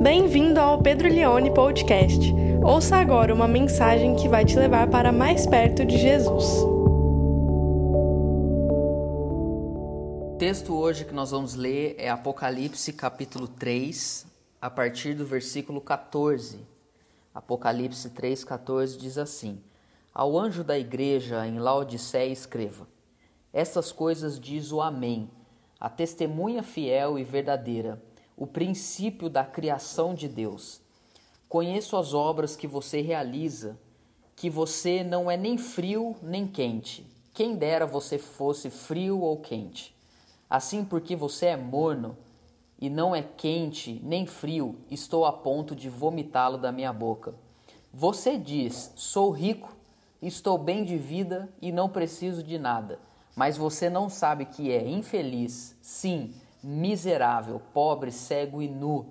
Bem-vindo ao Pedro Leone Podcast. Ouça agora uma mensagem que vai te levar para mais perto de Jesus. O texto hoje que nós vamos ler é Apocalipse capítulo 3, a partir do versículo 14. Apocalipse 3, 14 diz assim: Ao anjo da igreja em Laodiceia escreva: Estas coisas diz o Amém, a testemunha fiel e verdadeira o princípio da criação de Deus. Conheço as obras que você realiza, que você não é nem frio nem quente. Quem dera você fosse frio ou quente. Assim, porque você é morno e não é quente nem frio, estou a ponto de vomitá-lo da minha boca. Você diz: Sou rico, estou bem de vida e não preciso de nada. Mas você não sabe que é infeliz, sim, miserável, pobre, cego e nu.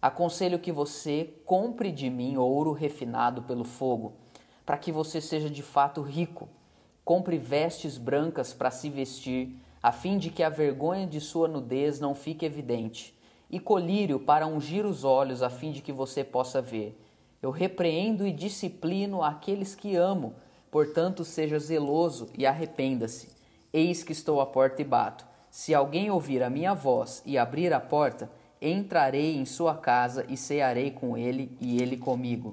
Aconselho que você compre de mim ouro refinado pelo fogo, para que você seja de fato rico. Compre vestes brancas para se vestir, a fim de que a vergonha de sua nudez não fique evidente, e colírio para ungir os olhos, a fim de que você possa ver. Eu repreendo e disciplino aqueles que amo, portanto, seja zeloso e arrependa-se. Eis que estou à porta e bato. Se alguém ouvir a minha voz e abrir a porta, entrarei em sua casa e cearei com ele e ele comigo.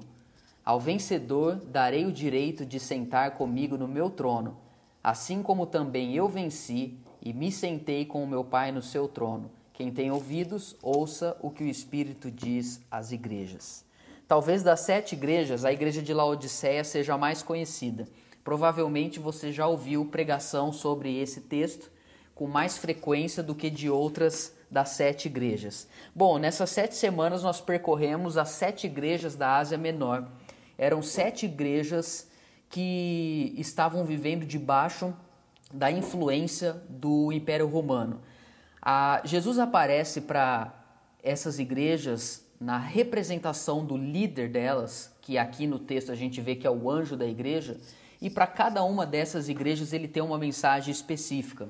Ao vencedor darei o direito de sentar comigo no meu trono, assim como também eu venci e me sentei com o meu Pai no seu trono. Quem tem ouvidos, ouça o que o Espírito diz às igrejas. Talvez das sete igrejas, a igreja de Laodiceia seja a mais conhecida. Provavelmente você já ouviu pregação sobre esse texto com mais frequência do que de outras das sete igrejas. Bom, nessas sete semanas nós percorremos as sete igrejas da Ásia Menor. Eram sete igrejas que estavam vivendo debaixo da influência do Império Romano. A, Jesus aparece para essas igrejas na representação do líder delas, que aqui no texto a gente vê que é o anjo da igreja, e para cada uma dessas igrejas ele tem uma mensagem específica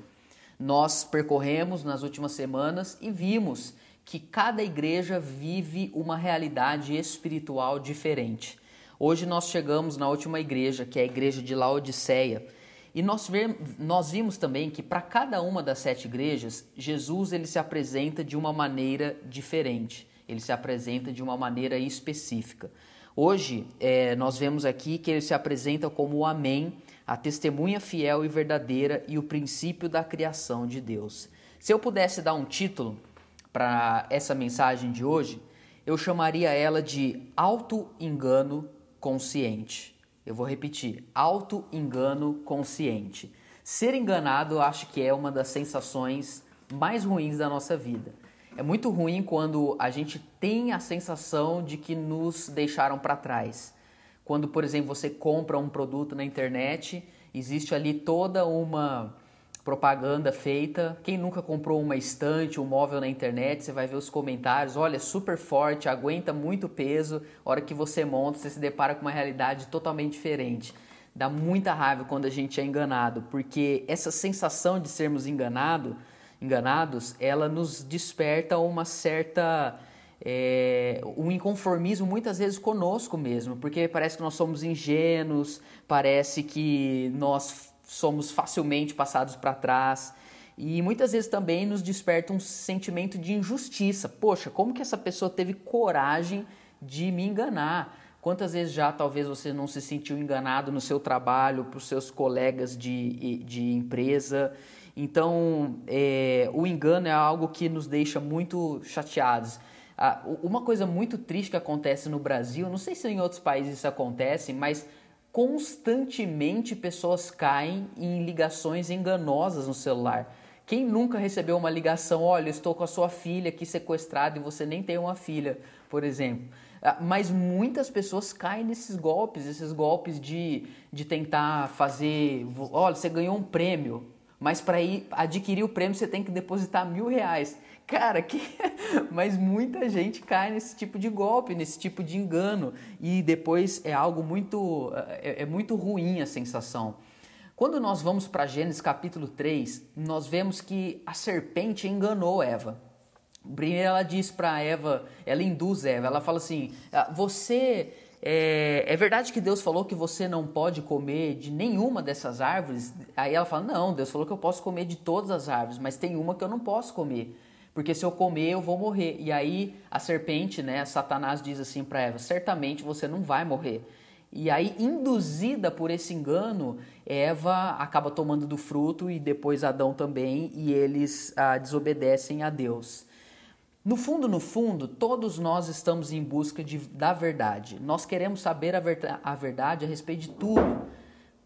nós percorremos nas últimas semanas e vimos que cada igreja vive uma realidade espiritual diferente. Hoje nós chegamos na última igreja, que é a igreja de Laodiceia, e nós, vemos, nós vimos também que para cada uma das sete igrejas, Jesus ele se apresenta de uma maneira diferente, ele se apresenta de uma maneira específica. Hoje é, nós vemos aqui que ele se apresenta como o Amém, a testemunha fiel e verdadeira e o princípio da criação de Deus. Se eu pudesse dar um título para essa mensagem de hoje, eu chamaria ela de auto-engano consciente. Eu vou repetir: auto-engano consciente. Ser enganado, eu acho que é uma das sensações mais ruins da nossa vida. É muito ruim quando a gente tem a sensação de que nos deixaram para trás quando, por exemplo, você compra um produto na internet, existe ali toda uma propaganda feita. Quem nunca comprou uma estante, um móvel na internet, você vai ver os comentários, olha, super forte, aguenta muito peso. A hora que você monta, você se depara com uma realidade totalmente diferente. Dá muita raiva quando a gente é enganado, porque essa sensação de sermos enganado, enganados, ela nos desperta uma certa é, um inconformismo muitas vezes conosco mesmo, porque parece que nós somos ingênuos, parece que nós somos facilmente passados para trás e muitas vezes também nos desperta um sentimento de injustiça. Poxa, como que essa pessoa teve coragem de me enganar? Quantas vezes já talvez você não se sentiu enganado no seu trabalho, por seus colegas de, de empresa? Então, é, o engano é algo que nos deixa muito chateados. Uma coisa muito triste que acontece no Brasil, não sei se em outros países isso acontece, mas constantemente pessoas caem em ligações enganosas no celular. Quem nunca recebeu uma ligação, olha, estou com a sua filha aqui sequestrada e você nem tem uma filha, por exemplo. Mas muitas pessoas caem nesses golpes, esses golpes de, de tentar fazer, olha, você ganhou um prêmio, mas para ir adquirir o prêmio você tem que depositar mil reais. Cara, que... mas muita gente cai nesse tipo de golpe, nesse tipo de engano e depois é algo muito é, é muito ruim a sensação. Quando nós vamos para Gênesis capítulo 3, nós vemos que a serpente enganou Eva. Primeiro ela diz para Eva, ela induz Eva, ela fala assim: ah, você é, é, verdade que Deus falou que você não pode comer de nenhuma dessas árvores? Aí ela fala: Não, Deus falou que eu posso comer de todas as árvores, mas tem uma que eu não posso comer, porque se eu comer eu vou morrer. E aí a serpente, né, Satanás diz assim para Eva: Certamente você não vai morrer. E aí, induzida por esse engano, Eva acaba tomando do fruto e depois Adão também, e eles ah, desobedecem a Deus. No fundo, no fundo, todos nós estamos em busca de, da verdade. Nós queremos saber a, ver, a verdade a respeito de tudo,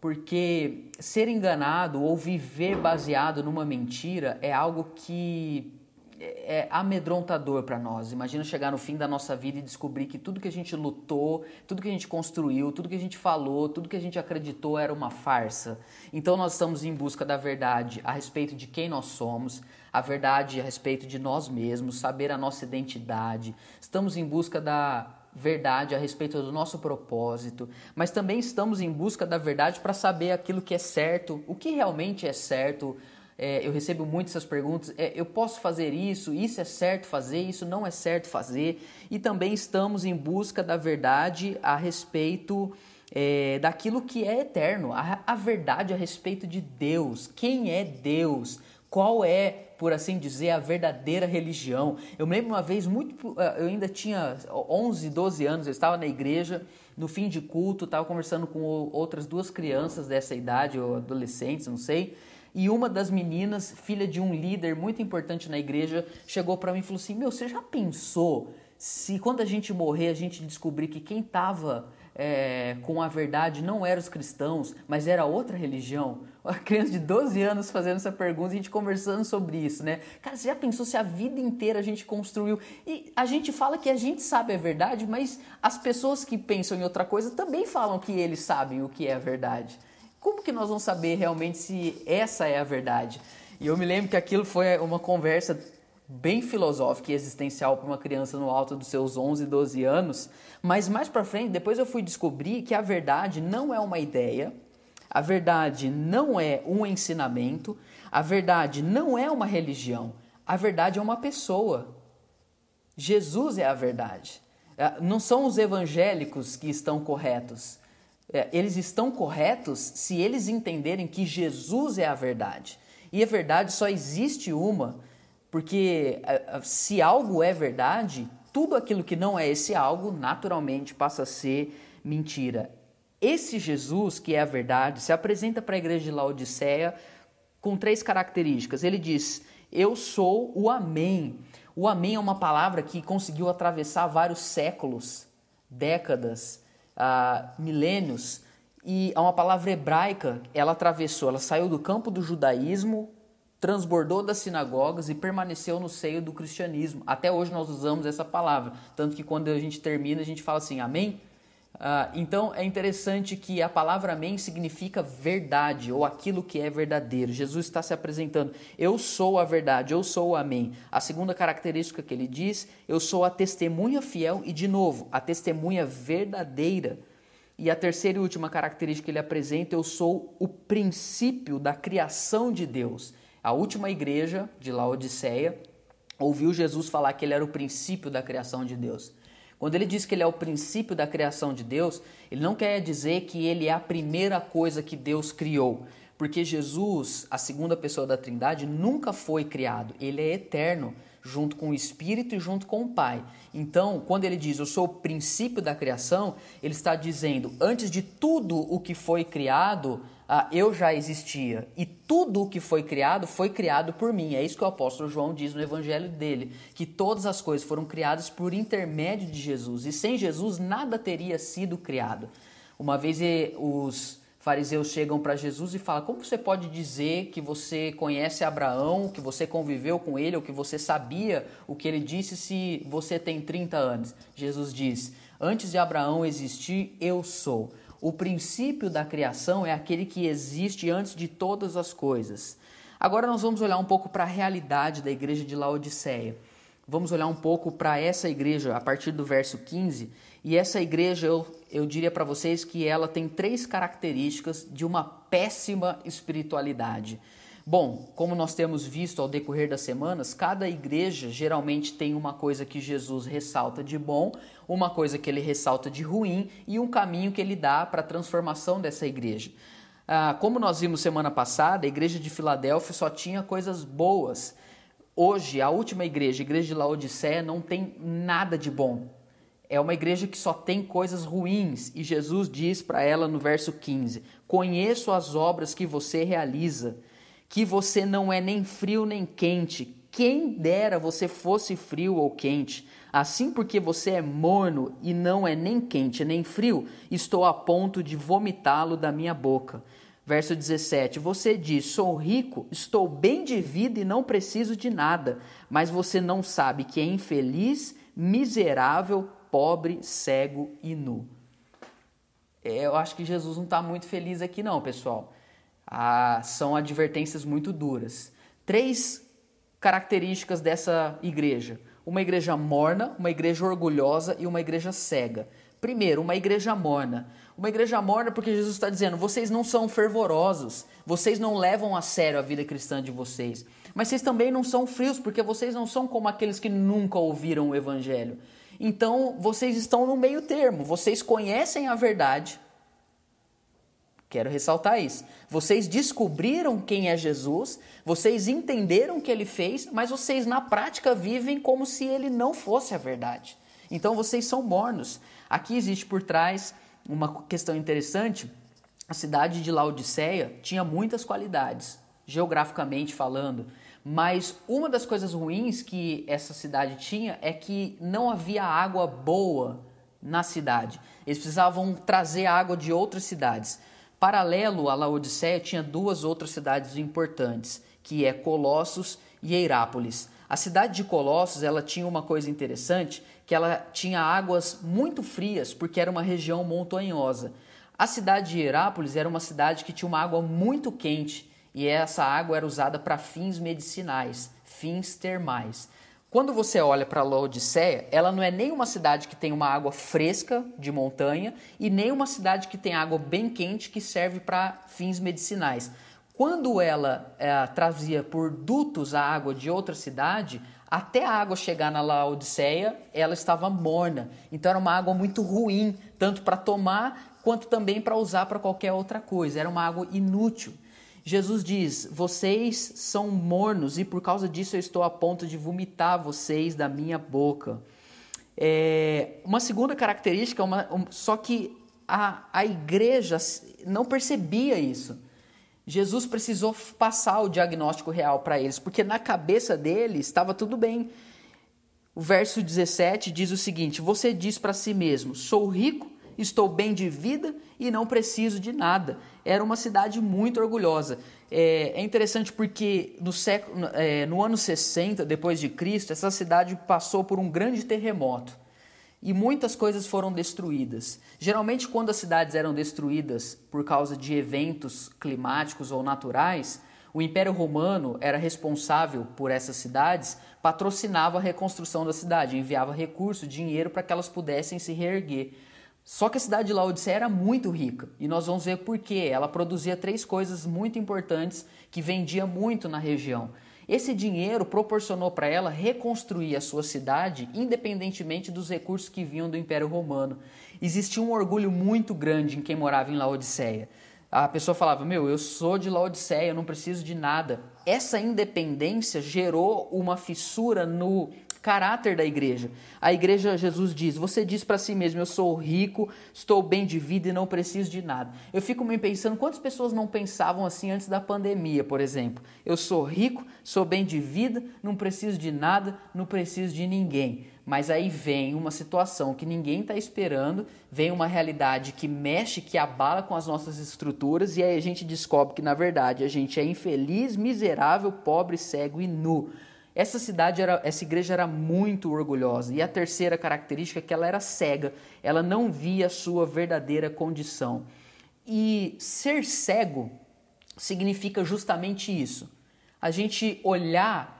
porque ser enganado ou viver baseado numa mentira é algo que é, é amedrontador para nós. Imagina chegar no fim da nossa vida e descobrir que tudo que a gente lutou, tudo que a gente construiu, tudo que a gente falou, tudo que a gente acreditou era uma farsa. Então nós estamos em busca da verdade a respeito de quem nós somos, a verdade a respeito de nós mesmos, saber a nossa identidade. Estamos em busca da verdade a respeito do nosso propósito, mas também estamos em busca da verdade para saber aquilo que é certo, o que realmente é certo, é, eu recebo muitas essas perguntas. É, eu posso fazer isso? Isso é certo fazer? Isso não é certo fazer? E também estamos em busca da verdade a respeito é, daquilo que é eterno, a, a verdade a respeito de Deus. Quem é Deus? Qual é, por assim dizer, a verdadeira religião? Eu me lembro uma vez, muito, é, eu ainda tinha 11, 12 anos, eu estava na igreja, no fim de culto, estava conversando com outras duas crianças dessa idade, ou adolescentes, não sei. E uma das meninas, filha de um líder muito importante na igreja, chegou para mim e falou assim: Meu, você já pensou se quando a gente morrer a gente descobrir que quem estava é, com a verdade não eram os cristãos, mas era outra religião? Uma criança de 12 anos fazendo essa pergunta, a gente conversando sobre isso, né? Cara, você já pensou se a vida inteira a gente construiu? E a gente fala que a gente sabe a verdade, mas as pessoas que pensam em outra coisa também falam que eles sabem o que é a verdade como que nós vamos saber realmente se essa é a verdade? E eu me lembro que aquilo foi uma conversa bem filosófica e existencial para uma criança no alto dos seus 11, 12 anos, mas mais para frente, depois eu fui descobrir que a verdade não é uma ideia, a verdade não é um ensinamento, a verdade não é uma religião, a verdade é uma pessoa. Jesus é a verdade. É, não são os evangélicos que estão corretos, eles estão corretos se eles entenderem que Jesus é a verdade. E a verdade só existe uma, porque é, é, se algo é verdade, tudo aquilo que não é esse algo naturalmente passa a ser mentira. Esse Jesus, que é a verdade, se apresenta para a igreja de Laodiceia com três características. Ele diz: Eu sou o Amém. O Amém é uma palavra que conseguiu atravessar vários séculos, décadas uh, milênios e é uma palavra hebraica, ela atravessou, ela saiu do campo do judaísmo, transbordou das sinagogas e permaneceu no seio do cristianismo. Até hoje nós usamos essa palavra, tanto que quando a gente termina a gente fala assim, amém? Uh, então é interessante que a palavra amém significa verdade ou aquilo que é verdadeiro. Jesus está se apresentando, eu sou a verdade, eu sou o amém. A segunda característica que ele diz, eu sou a testemunha fiel e, de novo, a testemunha verdadeira. E a terceira e última característica que ele apresenta, eu sou o princípio da criação de Deus. A última igreja de Laodiceia ouviu Jesus falar que ele era o princípio da criação de Deus. Quando ele diz que ele é o princípio da criação de Deus, ele não quer dizer que ele é a primeira coisa que Deus criou, porque Jesus, a segunda pessoa da Trindade, nunca foi criado, ele é eterno, junto com o Espírito e junto com o Pai. Então, quando ele diz eu sou o princípio da criação, ele está dizendo antes de tudo o que foi criado, ah, eu já existia e tudo o que foi criado foi criado por mim. É isso que o apóstolo João diz no evangelho dele, que todas as coisas foram criadas por intermédio de Jesus e sem Jesus nada teria sido criado. Uma vez os fariseus chegam para Jesus e falam: Como você pode dizer que você conhece Abraão, que você conviveu com ele, ou que você sabia o que ele disse se você tem 30 anos? Jesus diz: Antes de Abraão existir, eu sou. O princípio da criação é aquele que existe antes de todas as coisas. Agora nós vamos olhar um pouco para a realidade da igreja de Laodiceia. Vamos olhar um pouco para essa igreja a partir do verso 15. E essa igreja, eu, eu diria para vocês que ela tem três características de uma péssima espiritualidade. Bom, como nós temos visto ao decorrer das semanas, cada igreja geralmente tem uma coisa que Jesus ressalta de bom, uma coisa que ele ressalta de ruim e um caminho que ele dá para a transformação dessa igreja. Ah, como nós vimos semana passada, a igreja de Filadélfia só tinha coisas boas. Hoje, a última igreja, a igreja de Laodiceia, não tem nada de bom. É uma igreja que só tem coisas ruins e Jesus diz para ela no verso 15: Conheço as obras que você realiza, que você não é nem frio nem quente. Quem dera você fosse frio ou quente. Assim, porque você é morno e não é nem quente nem frio, estou a ponto de vomitá-lo da minha boca. Verso 17: Você diz: Sou rico, estou bem de vida e não preciso de nada, mas você não sabe que é infeliz, miserável, pobre, cego e nu. É, eu acho que Jesus não está muito feliz aqui, não, pessoal. Ah, são advertências muito duras. Três características dessa igreja: uma igreja morna, uma igreja orgulhosa e uma igreja cega. Primeiro, uma igreja morna. Uma igreja morna porque Jesus está dizendo: vocês não são fervorosos, vocês não levam a sério a vida cristã de vocês. Mas vocês também não são frios porque vocês não são como aqueles que nunca ouviram o evangelho. Então vocês estão no meio termo, vocês conhecem a verdade. Quero ressaltar isso. Vocês descobriram quem é Jesus, vocês entenderam o que ele fez, mas vocês na prática vivem como se ele não fosse a verdade. Então vocês são mornos. Aqui existe por trás uma questão interessante. A cidade de Laodiceia tinha muitas qualidades, geograficamente falando, mas uma das coisas ruins que essa cidade tinha é que não havia água boa na cidade. Eles precisavam trazer água de outras cidades. Paralelo a Laodiceia, tinha duas outras cidades importantes, que é Colossos e Eirápolis. A cidade de Colossos, ela tinha uma coisa interessante, que ela tinha águas muito frias, porque era uma região montanhosa. A cidade de Hierápolis era uma cidade que tinha uma água muito quente, e essa água era usada para fins medicinais, fins termais. Quando você olha para Laodiceia, ela não é nem uma cidade que tem uma água fresca de montanha e nem uma cidade que tem água bem quente que serve para fins medicinais. Quando ela é, trazia por dutos a água de outra cidade, até a água chegar na Laodiceia, ela estava morna. Então era uma água muito ruim, tanto para tomar quanto também para usar para qualquer outra coisa. Era uma água inútil. Jesus diz: Vocês são mornos e por causa disso eu estou a ponto de vomitar vocês da minha boca. É, uma segunda característica, uma, um, só que a, a igreja não percebia isso. Jesus precisou passar o diagnóstico real para eles, porque na cabeça deles estava tudo bem. O verso 17 diz o seguinte: Você diz para si mesmo: Sou rico, estou bem de vida e não preciso de nada. Era uma cidade muito orgulhosa. É, é interessante porque no, século, é, no ano 60 depois de Cristo, essa cidade passou por um grande terremoto e muitas coisas foram destruídas. Geralmente, quando as cidades eram destruídas por causa de eventos climáticos ou naturais, o Império Romano era responsável por essas cidades, patrocinava a reconstrução da cidade, enviava recursos, dinheiro para que elas pudessem se reerguer. Só que a cidade de Laodiceia era muito rica e nós vamos ver por quê. Ela produzia três coisas muito importantes que vendia muito na região. Esse dinheiro proporcionou para ela reconstruir a sua cidade independentemente dos recursos que vinham do Império Romano. Existia um orgulho muito grande em quem morava em Laodiceia. A pessoa falava: Meu, eu sou de Laodiceia, eu não preciso de nada. Essa independência gerou uma fissura no caráter da igreja. A igreja, Jesus diz: Você diz para si mesmo, eu sou rico, estou bem de vida e não preciso de nada. Eu fico me pensando quantas pessoas não pensavam assim antes da pandemia, por exemplo. Eu sou rico, sou bem de vida, não preciso de nada, não preciso de ninguém. Mas aí vem uma situação que ninguém está esperando, vem uma realidade que mexe, que abala com as nossas estruturas, e aí a gente descobre que, na verdade, a gente é infeliz, miserável, pobre, cego e nu. Essa cidade, era, essa igreja era muito orgulhosa. E a terceira característica é que ela era cega, ela não via a sua verdadeira condição. E ser cego significa justamente isso. A gente olhar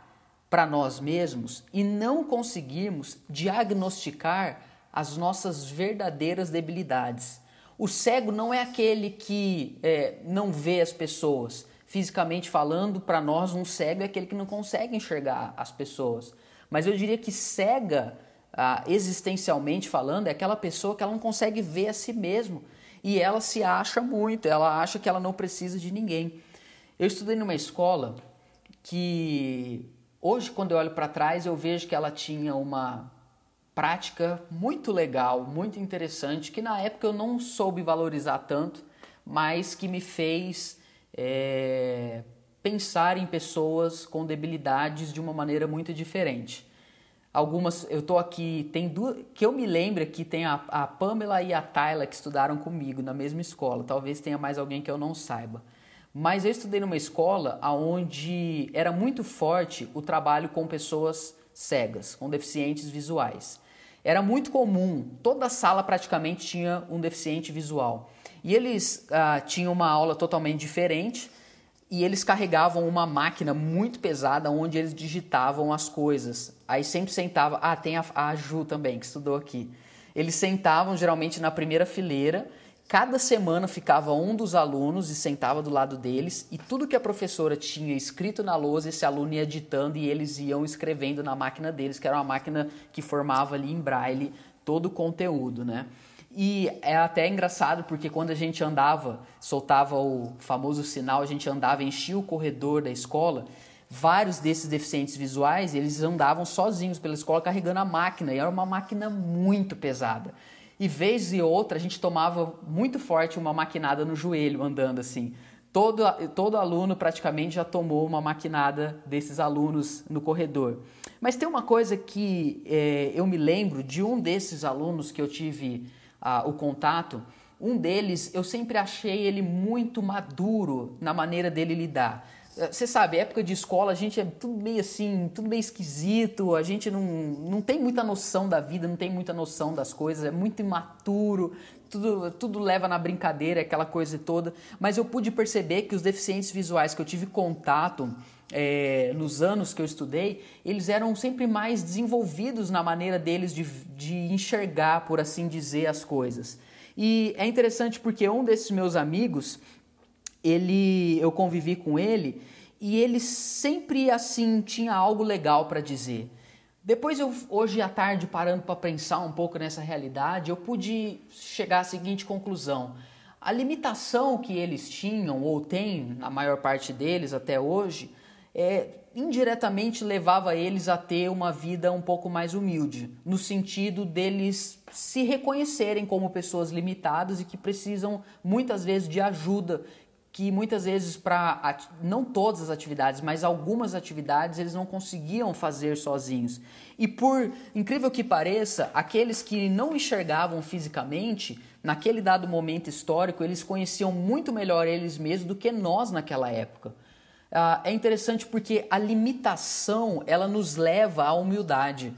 para nós mesmos e não conseguirmos diagnosticar as nossas verdadeiras debilidades. O cego não é aquele que é, não vê as pessoas, Fisicamente falando, para nós, um cego é aquele que não consegue enxergar as pessoas. Mas eu diria que cega, ah, existencialmente falando, é aquela pessoa que ela não consegue ver a si mesmo e ela se acha muito, ela acha que ela não precisa de ninguém. Eu estudei numa escola que hoje, quando eu olho para trás, eu vejo que ela tinha uma prática muito legal, muito interessante, que na época eu não soube valorizar tanto, mas que me fez é, pensar em pessoas com debilidades de uma maneira muito diferente. Algumas, eu tô aqui, tem duas, que eu me lembro que tem a, a Pamela e a Tayla que estudaram comigo na mesma escola. Talvez tenha mais alguém que eu não saiba. Mas eu estudei numa escola onde era muito forte o trabalho com pessoas cegas, com deficientes visuais. Era muito comum, toda sala praticamente tinha um deficiente visual. E eles ah, tinham uma aula totalmente diferente e eles carregavam uma máquina muito pesada onde eles digitavam as coisas. Aí sempre sentava. Ah, tem a, a Ju também, que estudou aqui. Eles sentavam geralmente na primeira fileira Cada semana ficava um dos alunos e sentava do lado deles, e tudo que a professora tinha escrito na lousa, esse aluno ia ditando e eles iam escrevendo na máquina deles, que era uma máquina que formava ali em braille todo o conteúdo, né? E é até engraçado porque quando a gente andava, soltava o famoso sinal, a gente andava, enchia o corredor da escola, vários desses deficientes visuais, eles andavam sozinhos pela escola carregando a máquina, e era uma máquina muito pesada. E vez e outra a gente tomava muito forte uma maquinada no joelho andando assim. Todo, todo aluno praticamente já tomou uma maquinada desses alunos no corredor. Mas tem uma coisa que é, eu me lembro de um desses alunos que eu tive o contato. Um deles, eu sempre achei ele muito maduro na maneira dele lidar. Você sabe, época de escola a gente é tudo meio assim, tudo meio esquisito, a gente não, não tem muita noção da vida, não tem muita noção das coisas, é muito imaturo, tudo, tudo leva na brincadeira, aquela coisa toda. Mas eu pude perceber que os deficientes visuais que eu tive contato é, nos anos que eu estudei, eles eram sempre mais desenvolvidos na maneira deles de, de enxergar, por assim dizer, as coisas. E é interessante porque um desses meus amigos, ele, eu convivi com ele e ele sempre assim tinha algo legal para dizer. Depois eu hoje à tarde parando para pensar um pouco nessa realidade, eu pude chegar à seguinte conclusão: a limitação que eles tinham ou têm na maior parte deles até hoje, é, indiretamente levava eles a ter uma vida um pouco mais humilde, no sentido deles se reconhecerem como pessoas limitadas e que precisam muitas vezes de ajuda que muitas vezes para não todas as atividades, mas algumas atividades eles não conseguiam fazer sozinhos. E por incrível que pareça, aqueles que não enxergavam fisicamente, naquele dado momento histórico, eles conheciam muito melhor eles mesmos do que nós naquela época. Ah, é interessante porque a limitação ela nos leva à humildade.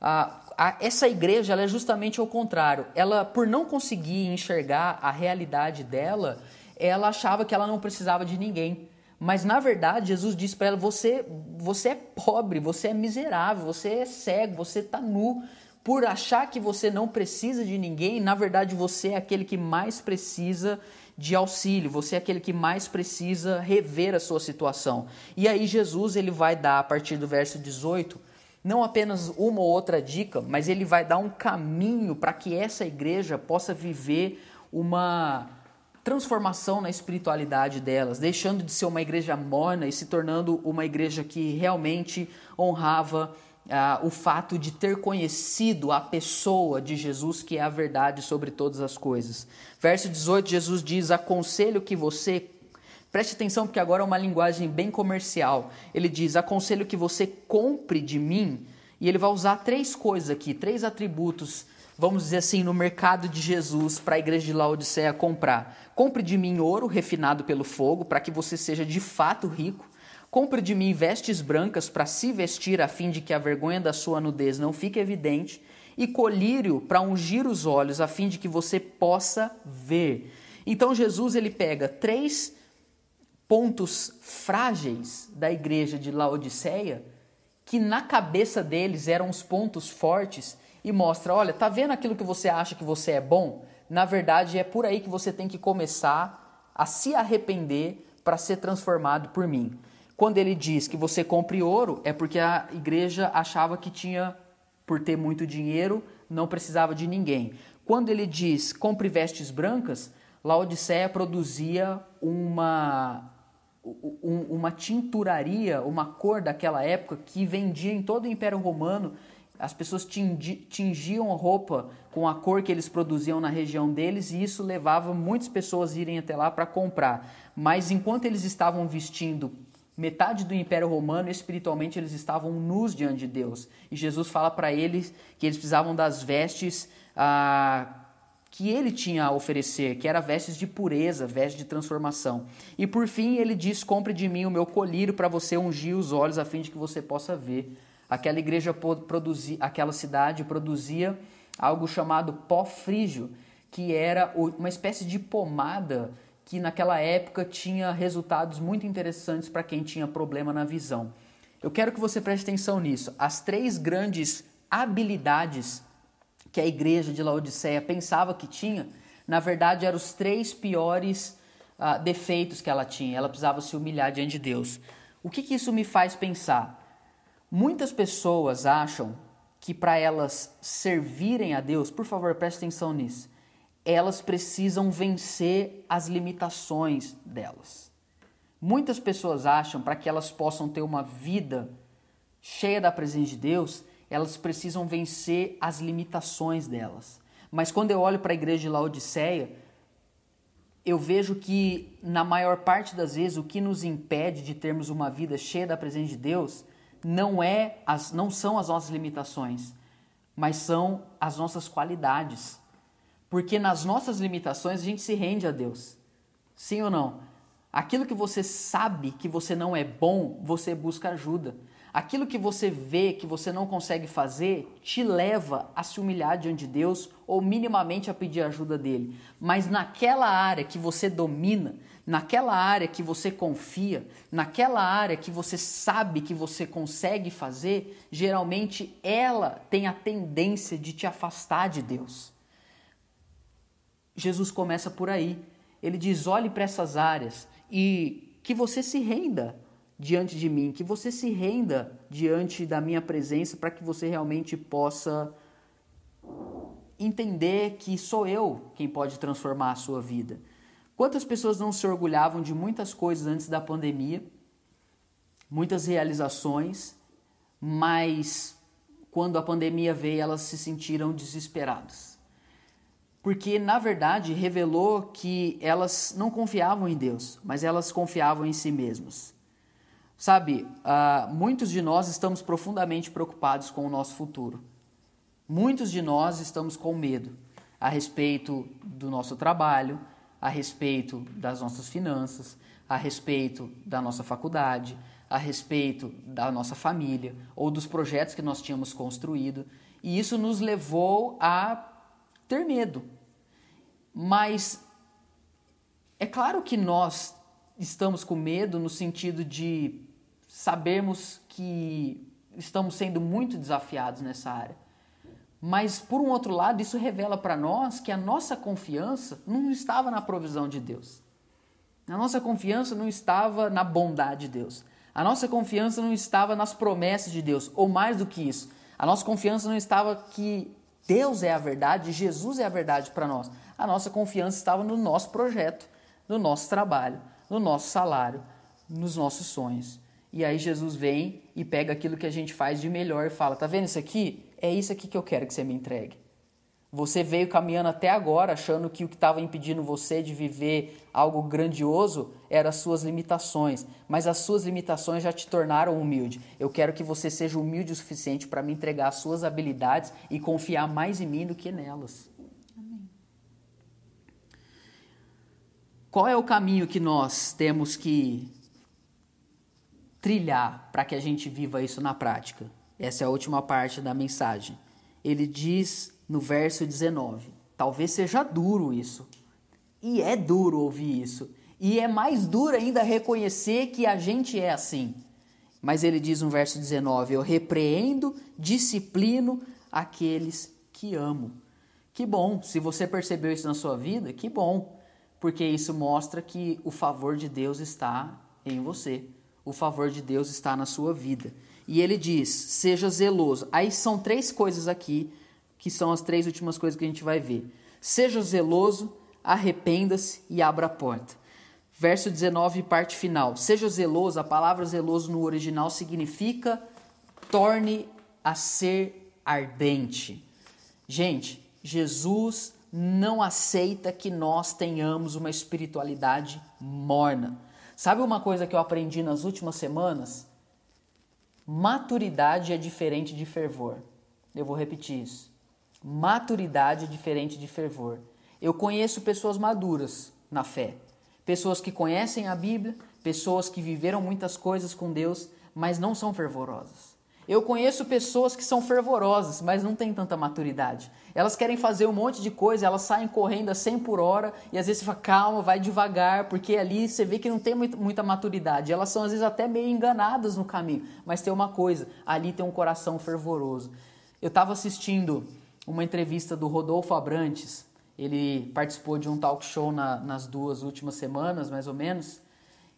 Ah, essa igreja ela é justamente ao contrário. Ela, por não conseguir enxergar a realidade dela, ela achava que ela não precisava de ninguém. Mas na verdade, Jesus disse para ela: você, você é pobre, você é miserável, você é cego, você está nu. Por achar que você não precisa de ninguém, na verdade você é aquele que mais precisa de auxílio, você é aquele que mais precisa rever a sua situação. E aí Jesus ele vai dar a partir do verso 18 não apenas uma ou outra dica, mas ele vai dar um caminho para que essa igreja possa viver uma transformação na espiritualidade delas, deixando de ser uma igreja morna e se tornando uma igreja que realmente honrava ah, o fato de ter conhecido a pessoa de Jesus, que é a verdade sobre todas as coisas. Verso 18, Jesus diz: Aconselho que você. Preste atenção, porque agora é uma linguagem bem comercial. Ele diz: Aconselho que você compre de mim. E ele vai usar três coisas aqui, três atributos vamos dizer assim, no mercado de Jesus para a igreja de Laodiceia comprar. Compre de mim ouro refinado pelo fogo, para que você seja de fato rico. Compre de mim vestes brancas para se vestir, a fim de que a vergonha da sua nudez não fique evidente. E colírio para ungir os olhos, a fim de que você possa ver. Então Jesus ele pega três pontos frágeis da igreja de Laodiceia, que na cabeça deles eram os pontos fortes, e mostra: olha, tá vendo aquilo que você acha que você é bom? Na verdade, é por aí que você tem que começar a se arrepender para ser transformado por mim. Quando ele diz que você compre ouro, é porque a igreja achava que tinha, por ter muito dinheiro, não precisava de ninguém. Quando ele diz compre vestes brancas, Laodiceia produzia uma, uma tinturaria, uma cor daquela época que vendia em todo o Império Romano. As pessoas tingiam roupa com a cor que eles produziam na região deles e isso levava muitas pessoas a irem até lá para comprar. Mas enquanto eles estavam vestindo metade do Império Romano, espiritualmente eles estavam nus diante de Deus. E Jesus fala para eles que eles precisavam das vestes ah, que ele tinha a oferecer, que era vestes de pureza, vestes de transformação. E por fim ele diz: Compre de mim o meu colírio para você ungir os olhos, a fim de que você possa ver. Aquela igreja produzia, aquela cidade produzia algo chamado pó frígio, que era uma espécie de pomada que naquela época tinha resultados muito interessantes para quem tinha problema na visão. Eu quero que você preste atenção nisso. As três grandes habilidades que a igreja de Laodiceia pensava que tinha, na verdade eram os três piores uh, defeitos que ela tinha. Ela precisava se humilhar diante de Deus. O que, que isso me faz pensar? Muitas pessoas acham que para elas servirem a Deus, por favor, preste atenção nisso, elas precisam vencer as limitações delas. Muitas pessoas acham para que elas possam ter uma vida cheia da presença de Deus, elas precisam vencer as limitações delas. Mas quando eu olho para a igreja de Laodiceia, eu vejo que na maior parte das vezes o que nos impede de termos uma vida cheia da presença de Deus não é as não são as nossas limitações, mas são as nossas qualidades. Porque nas nossas limitações a gente se rende a Deus. Sim ou não? Aquilo que você sabe que você não é bom, você busca ajuda. Aquilo que você vê que você não consegue fazer te leva a se humilhar diante de Deus ou minimamente a pedir ajuda dele. Mas naquela área que você domina, naquela área que você confia, naquela área que você sabe que você consegue fazer, geralmente ela tem a tendência de te afastar de Deus. Jesus começa por aí. Ele diz: olhe para essas áreas e que você se renda diante de mim, que você se renda diante da minha presença para que você realmente possa entender que sou eu quem pode transformar a sua vida. Quantas pessoas não se orgulhavam de muitas coisas antes da pandemia, muitas realizações, mas quando a pandemia veio, elas se sentiram desesperadas. Porque, na verdade, revelou que elas não confiavam em Deus, mas elas confiavam em si mesmas. Sabe, uh, muitos de nós estamos profundamente preocupados com o nosso futuro. Muitos de nós estamos com medo a respeito do nosso trabalho, a respeito das nossas finanças, a respeito da nossa faculdade, a respeito da nossa família ou dos projetos que nós tínhamos construído. E isso nos levou a ter medo. Mas é claro que nós estamos com medo no sentido de sabemos que estamos sendo muito desafiados nessa área. Mas, por um outro lado, isso revela para nós que a nossa confiança não estava na provisão de Deus. A nossa confiança não estava na bondade de Deus. A nossa confiança não estava nas promessas de Deus. Ou mais do que isso, a nossa confiança não estava que Deus é a verdade, Jesus é a verdade para nós. A nossa confiança estava no nosso projeto, no nosso trabalho, no nosso salário, nos nossos sonhos. E aí Jesus vem e pega aquilo que a gente faz de melhor e fala: "Tá vendo isso aqui? É isso aqui que eu quero que você me entregue". Você veio caminhando até agora achando que o que estava impedindo você de viver algo grandioso eram as suas limitações, mas as suas limitações já te tornaram humilde. Eu quero que você seja humilde o suficiente para me entregar as suas habilidades e confiar mais em mim do que nelas. Amém. Qual é o caminho que nós temos que trilhar para que a gente viva isso na prática. Essa é a última parte da mensagem. Ele diz no verso 19: talvez seja duro isso. E é duro ouvir isso. E é mais duro ainda reconhecer que a gente é assim. Mas ele diz no verso 19: Eu repreendo, disciplino aqueles que amo. Que bom, se você percebeu isso na sua vida, que bom. porque isso mostra que o favor de Deus está em você, o favor de Deus está na sua vida. E ele diz: seja zeloso. Aí são três coisas aqui, que são as três últimas coisas que a gente vai ver. Seja zeloso, arrependa-se e abra a porta. Verso 19, parte final. Seja zeloso, a palavra zeloso no original significa torne a ser ardente. Gente, Jesus não aceita que nós tenhamos uma espiritualidade morna. Sabe uma coisa que eu aprendi nas últimas semanas? Maturidade é diferente de fervor. Eu vou repetir isso. Maturidade é diferente de fervor. Eu conheço pessoas maduras na fé, pessoas que conhecem a Bíblia, pessoas que viveram muitas coisas com Deus, mas não são fervorosas. Eu conheço pessoas que são fervorosas, mas não têm tanta maturidade. Elas querem fazer um monte de coisa, elas saem correndo a 100 por hora e às vezes você fala, calma, vai devagar, porque ali você vê que não tem muita maturidade. Elas são às vezes até meio enganadas no caminho, mas tem uma coisa, ali tem um coração fervoroso. Eu estava assistindo uma entrevista do Rodolfo Abrantes, ele participou de um talk show na, nas duas últimas semanas, mais ou menos,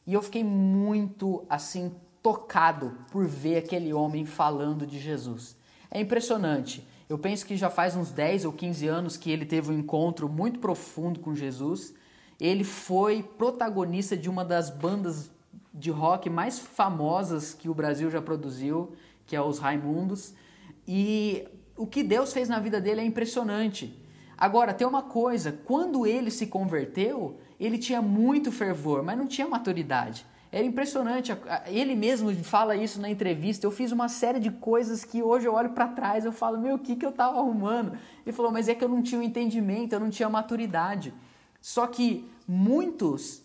e eu fiquei muito assim tocado por ver aquele homem falando de Jesus. É impressionante. Eu penso que já faz uns 10 ou 15 anos que ele teve um encontro muito profundo com Jesus. Ele foi protagonista de uma das bandas de rock mais famosas que o Brasil já produziu, que é os Raimundos. E o que Deus fez na vida dele é impressionante. Agora, tem uma coisa: quando ele se converteu, ele tinha muito fervor, mas não tinha maturidade. Era impressionante, ele mesmo fala isso na entrevista. Eu fiz uma série de coisas que hoje eu olho para trás, eu falo, meu, o que, que eu estava arrumando? Ele falou, mas é que eu não tinha o entendimento, eu não tinha maturidade. Só que muitos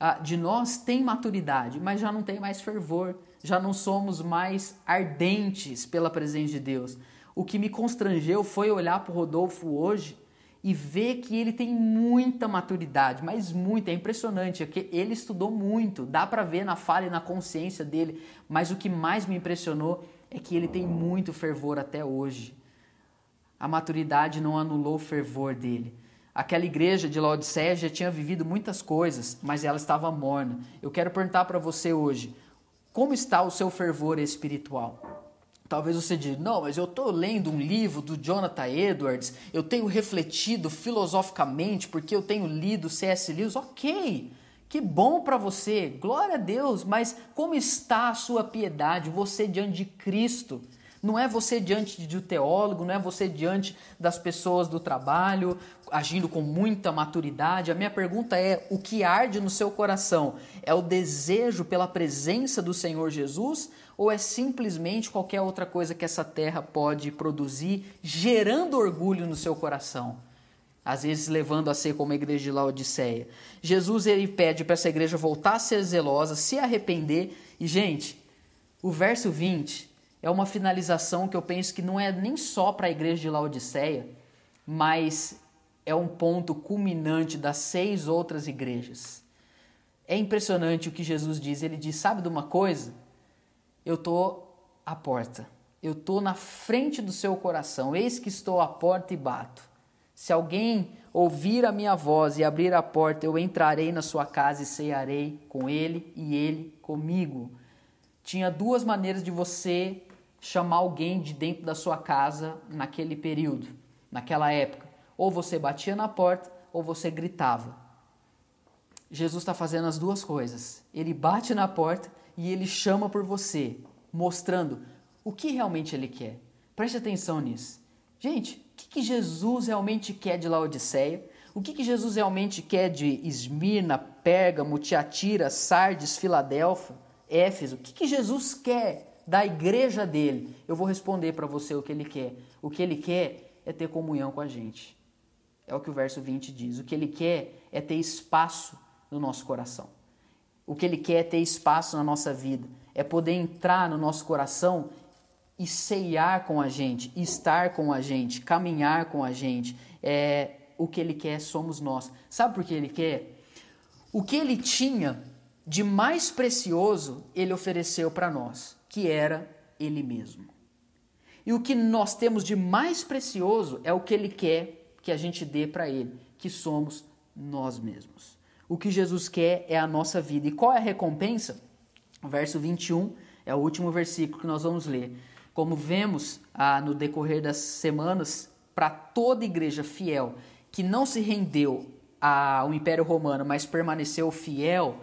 ah, de nós têm maturidade, mas já não tem mais fervor, já não somos mais ardentes pela presença de Deus. O que me constrangeu foi olhar para o Rodolfo hoje e ver que ele tem muita maturidade, mas muita, é impressionante, é que ele estudou muito, dá para ver na fala e na consciência dele, mas o que mais me impressionou é que ele tem muito fervor até hoje. A maturidade não anulou o fervor dele. Aquela igreja de Laodiceia já tinha vivido muitas coisas, mas ela estava morna. Eu quero perguntar para você hoje, como está o seu fervor espiritual? Talvez você diga, não, mas eu estou lendo um livro do Jonathan Edwards, eu tenho refletido filosoficamente porque eu tenho lido C.S. Lewis. Ok, que bom para você, glória a Deus, mas como está a sua piedade, você diante de Cristo? Não é você diante de um teólogo, não é você diante das pessoas do trabalho, agindo com muita maturidade. A minha pergunta é: o que arde no seu coração? É o desejo pela presença do Senhor Jesus ou é simplesmente qualquer outra coisa que essa terra pode produzir, gerando orgulho no seu coração? Às vezes levando a ser como a igreja de Laodiceia. Jesus ele pede para essa igreja voltar a ser zelosa, se arrepender. E, gente, o verso 20 é uma finalização que eu penso que não é nem só para a igreja de Laodiceia, mas é um ponto culminante das seis outras igrejas. É impressionante o que Jesus diz. Ele diz: Sabe de uma coisa? Eu estou à porta. Eu estou na frente do seu coração. Eis que estou à porta e bato. Se alguém ouvir a minha voz e abrir a porta, eu entrarei na sua casa e cearei com ele e ele comigo. Tinha duas maneiras de você chamar alguém de dentro da sua casa naquele período, naquela época. Ou você batia na porta ou você gritava. Jesus está fazendo as duas coisas. Ele bate na porta e ele chama por você, mostrando o que realmente ele quer. Preste atenção nisso. Gente, o que, que Jesus realmente quer de Laodiceia? O que, que Jesus realmente quer de Esmirna, Pérgamo, Tiatira, Sardes, Filadélfia, Éfeso? O que, que Jesus quer da igreja dele? Eu vou responder para você o que ele quer. O que ele quer é ter comunhão com a gente. É o que o verso 20 diz. O que ele quer é ter espaço no nosso coração. O que Ele quer é ter espaço na nossa vida, é poder entrar no nosso coração e ceiar com a gente, estar com a gente, caminhar com a gente. É, o que Ele quer somos nós. Sabe por que Ele quer? O que Ele tinha de mais precioso, Ele ofereceu para nós, que era Ele mesmo. E o que nós temos de mais precioso é o que Ele quer que a gente dê para Ele, que somos nós mesmos. O que Jesus quer é a nossa vida. E qual é a recompensa? O verso 21 é o último versículo que nós vamos ler. Como vemos ah, no decorrer das semanas, para toda igreja fiel que não se rendeu ao Império Romano, mas permaneceu fiel,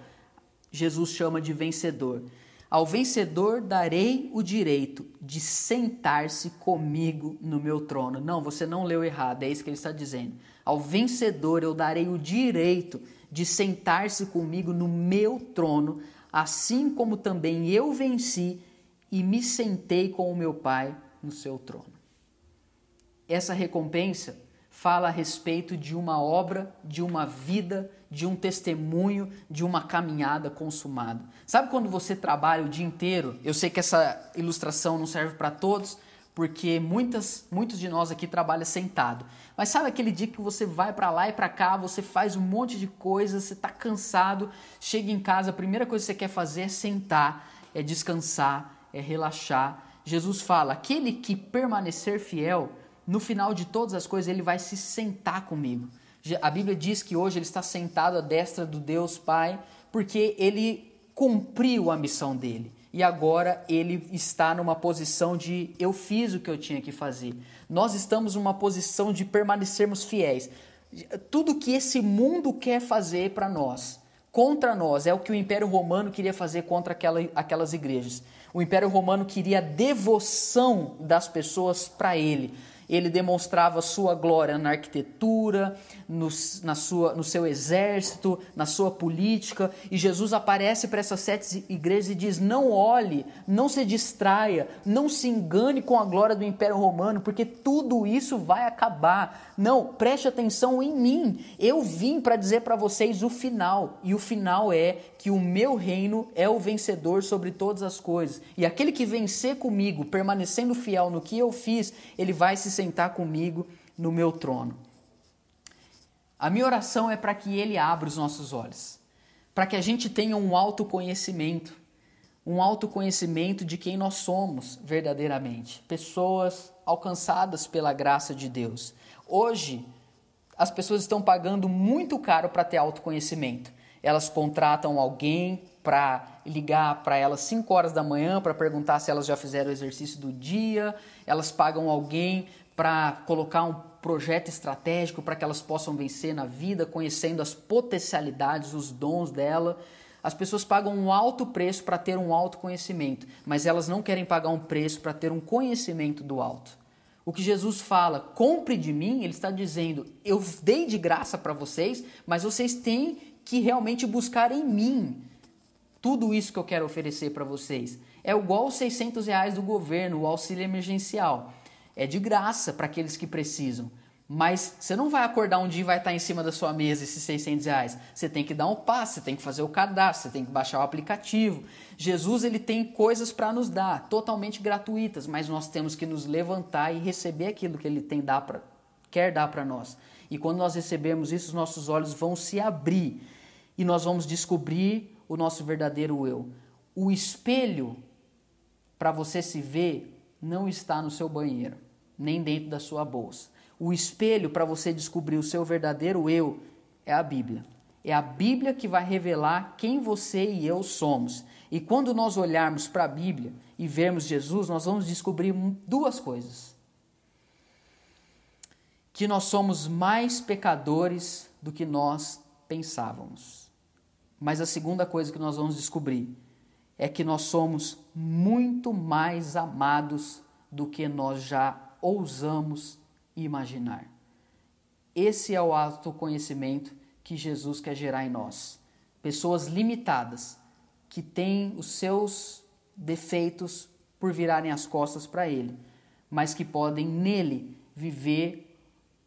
Jesus chama de vencedor. Ao vencedor darei o direito de sentar-se comigo no meu trono. Não, você não leu errado, é isso que ele está dizendo. Ao vencedor eu darei o direito de sentar-se comigo no meu trono, assim como também eu venci e me sentei com o meu Pai no seu trono. Essa recompensa fala a respeito de uma obra, de uma vida, de um testemunho, de uma caminhada consumada. Sabe quando você trabalha o dia inteiro? Eu sei que essa ilustração não serve para todos, porque muitas, muitos de nós aqui trabalham sentado. Mas sabe aquele dia que você vai para lá e para cá, você faz um monte de coisas, você está cansado, chega em casa, a primeira coisa que você quer fazer é sentar, é descansar, é relaxar. Jesus fala: aquele que permanecer fiel, no final de todas as coisas, ele vai se sentar comigo. A Bíblia diz que hoje ele está sentado à destra do Deus Pai, porque ele cumpriu a missão dele. E agora ele está numa posição de eu fiz o que eu tinha que fazer. Nós estamos numa posição de permanecermos fiéis. Tudo que esse mundo quer fazer para nós, contra nós, é o que o Império Romano queria fazer contra aquela, aquelas igrejas. O Império Romano queria a devoção das pessoas para ele ele demonstrava sua glória na arquitetura, no, na sua, no seu exército, na sua política. E Jesus aparece para essas sete igrejas e diz: Não olhe, não se distraia, não se engane com a glória do Império Romano, porque tudo isso vai acabar. Não, preste atenção em mim. Eu vim para dizer para vocês o final. E o final é que o meu reino é o vencedor sobre todas as coisas. E aquele que vencer comigo, permanecendo fiel no que eu fiz, ele vai se sentar comigo no meu trono. A minha oração é para que Ele abra os nossos olhos, para que a gente tenha um autoconhecimento, um autoconhecimento de quem nós somos verdadeiramente, pessoas alcançadas pela graça de Deus. Hoje, as pessoas estão pagando muito caro para ter autoconhecimento. Elas contratam alguém para ligar para elas 5 horas da manhã para perguntar se elas já fizeram o exercício do dia, elas pagam alguém para colocar um projeto estratégico para que elas possam vencer na vida, conhecendo as potencialidades, os dons dela. As pessoas pagam um alto preço para ter um alto conhecimento, mas elas não querem pagar um preço para ter um conhecimento do alto. O que Jesus fala, compre de mim, ele está dizendo, eu dei de graça para vocês, mas vocês têm que realmente buscar em mim tudo isso que eu quero oferecer para vocês. É igual os 600 reais do governo, o auxílio emergencial é de graça para aqueles que precisam. Mas você não vai acordar um dia e vai estar em cima da sua mesa esses 600 reais. Você tem que dar um passo, você tem que fazer o cadastro, você tem que baixar o aplicativo. Jesus ele tem coisas para nos dar, totalmente gratuitas, mas nós temos que nos levantar e receber aquilo que ele tem dar pra, quer dar para nós. E quando nós recebemos isso, os nossos olhos vão se abrir e nós vamos descobrir o nosso verdadeiro eu. O espelho para você se ver não está no seu banheiro nem dentro da sua bolsa. O espelho para você descobrir o seu verdadeiro eu é a Bíblia. É a Bíblia que vai revelar quem você e eu somos. E quando nós olharmos para a Bíblia e vermos Jesus, nós vamos descobrir duas coisas. Que nós somos mais pecadores do que nós pensávamos. Mas a segunda coisa que nós vamos descobrir é que nós somos muito mais amados do que nós já ousamos imaginar. Esse é o autoconhecimento que Jesus quer gerar em nós. Pessoas limitadas, que têm os seus defeitos por virarem as costas para Ele, mas que podem nele viver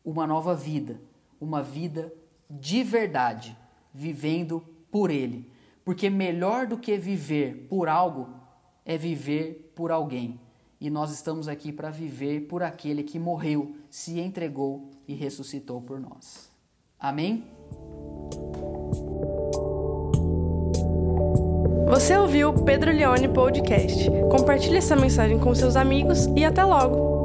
uma nova vida, uma vida de verdade, vivendo por Ele. Porque melhor do que viver por algo é viver por alguém e nós estamos aqui para viver por aquele que morreu, se entregou e ressuscitou por nós. Amém? Você ouviu o Pedro Leone Podcast. Compartilhe essa mensagem com seus amigos e até logo!